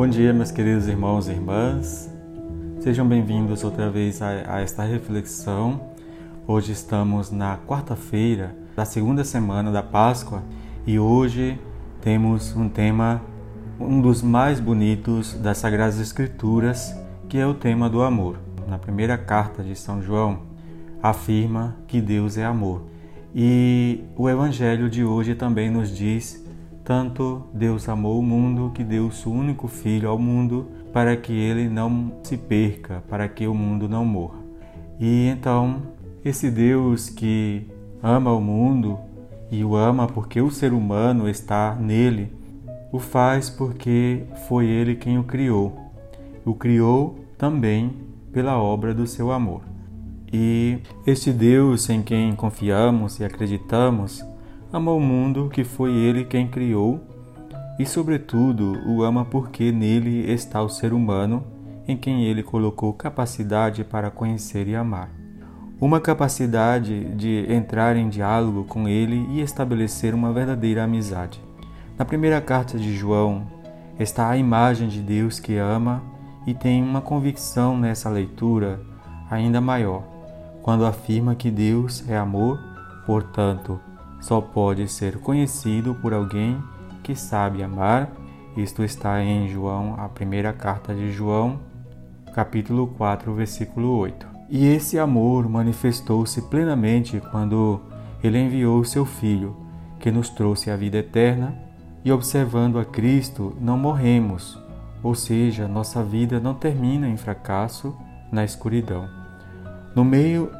Bom dia, meus queridos irmãos e irmãs. Sejam bem-vindos outra vez a, a, esta reflexão. Hoje estamos na quarta-feira da segunda semana da Páscoa e hoje temos um tema, um dos mais bonitos das Sagradas Escrituras, que é o tema do amor. Na primeira carta de São João, afirma que Deus é amor. E o Evangelho de hoje também nos diz tanto Deus amou o mundo que deu o seu único filho ao mundo para que ele não se perca, para que o mundo não morra. E então, esse Deus que ama o mundo e o ama porque o ser humano está nele, o faz porque foi ele quem o criou. O criou também pela obra do seu amor. E este Deus em quem confiamos e acreditamos ama o mundo que foi ele quem criou e, sobretudo, o ama porque nele está o ser humano em quem ele colocou capacidade para conhecer e amar. Uma capacidade de entrar em diálogo com ele e estabelecer uma verdadeira amizade. Na primeira carta de João está a imagem de Deus que ama e tem uma convicção nessa leitura ainda maior, quando afirma que Deus é amor, portanto, só pode ser conhecido por alguém que sabe amar. Isto está em João, a primeira carta de João, capítulo 4, versículo 8. E esse amor manifestou-se plenamente quando ele enviou seu Filho, que nos trouxe a vida eterna, e observando a Cristo, não morremos, ou seja, nossa vida não termina em fracasso na escuridão. No meio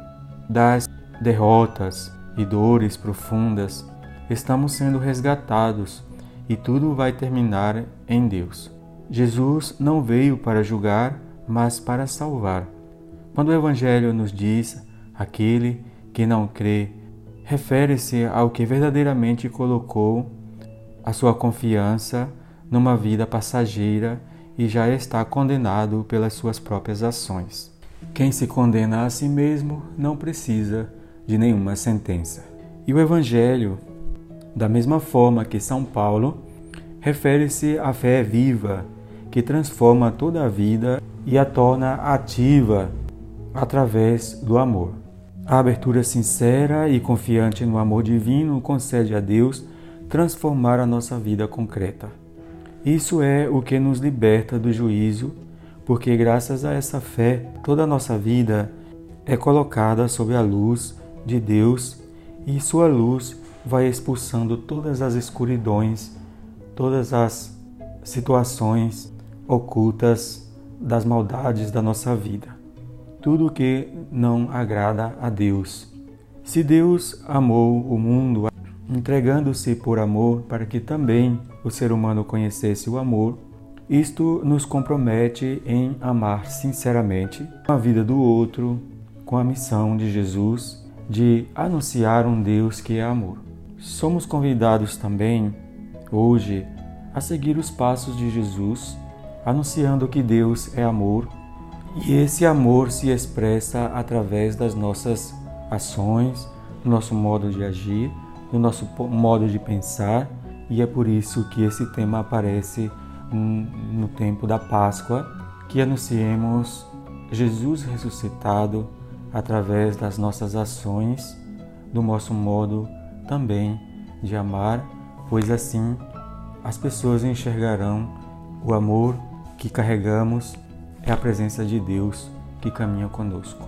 das derrotas, e dores profundas, estamos sendo resgatados e tudo vai terminar em Deus. Jesus não veio para julgar, mas para salvar. Quando o Evangelho nos diz aquele que não crê, refere-se ao que verdadeiramente colocou a sua confiança numa vida passageira e já está condenado pelas suas próprias ações. Quem se condena a si mesmo não precisa de nenhuma sentença. E o Evangelho, da mesma forma que São Paulo, refere-se à fé viva que transforma toda a vida e a torna ativa através do amor. A abertura sincera e confiante no amor divino concede a Deus transformar a nossa vida concreta. Isso é o que nos liberta do juízo, porque graças a essa fé toda a nossa vida é colocada sob a luz de Deus e sua luz vai expulsando todas as escuridões, todas as situações ocultas das maldades da nossa vida. Tudo que não agrada a Deus. Se Deus amou o mundo, entregando-se por amor para que também o ser humano conhecesse o amor, isto nos compromete em amar sinceramente a vida do outro, com a missão de Jesus de anunciar um Deus que é amor. Somos convidados também, hoje, a seguir os passos de Jesus, anunciando que Deus é amor e esse amor se expressa através das nossas ações, do nosso modo de agir, do nosso modo de pensar, e é por isso que esse tema aparece no tempo da Páscoa, que anunciemos Jesus ressuscitado através das nossas ações, do nosso modo também de amar, pois assim as pessoas enxergarão o amor que carregamos é a presença de Deus que caminha conosco.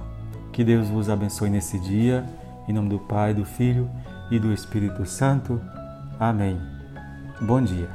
Que Deus vos abençoe nesse dia, em nome do Pai, do Filho e do Espírito Santo. Amém. Bom dia.